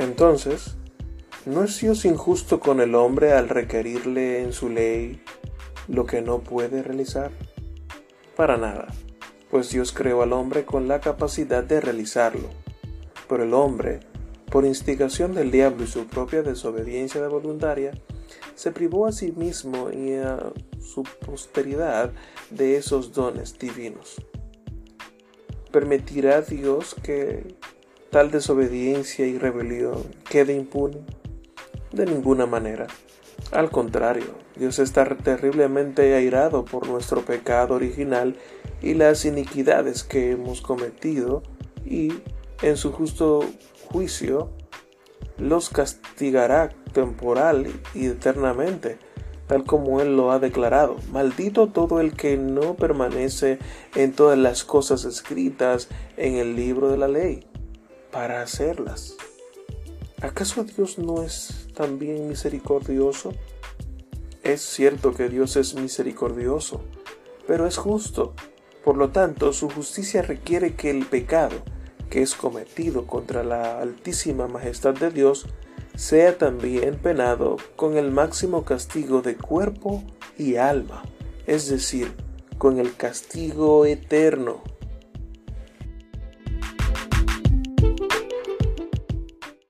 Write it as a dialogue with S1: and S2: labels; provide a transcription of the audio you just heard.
S1: Entonces, ¿no es Dios injusto con el hombre al requerirle en su ley lo que no puede realizar? Para nada, pues Dios creó al hombre con la capacidad de realizarlo. Pero el hombre, por instigación del diablo y su propia desobediencia voluntaria, se privó a sí mismo y a su posteridad de esos dones divinos. ¿Permitirá Dios que tal desobediencia y rebelión quede impune? De ninguna manera. Al contrario, Dios está terriblemente airado por nuestro pecado original y las iniquidades que hemos cometido y, en su justo juicio, los castigará temporal y eternamente, tal como Él lo ha declarado. Maldito todo el que no permanece en todas las cosas escritas en el libro de la ley, para hacerlas. ¿Acaso Dios no es también misericordioso? Es cierto que Dios es misericordioso, pero es justo. Por lo tanto, su justicia requiere que el pecado que es cometido contra la altísima majestad de Dios sea también penado con el máximo castigo de cuerpo y alma, es decir, con el castigo eterno.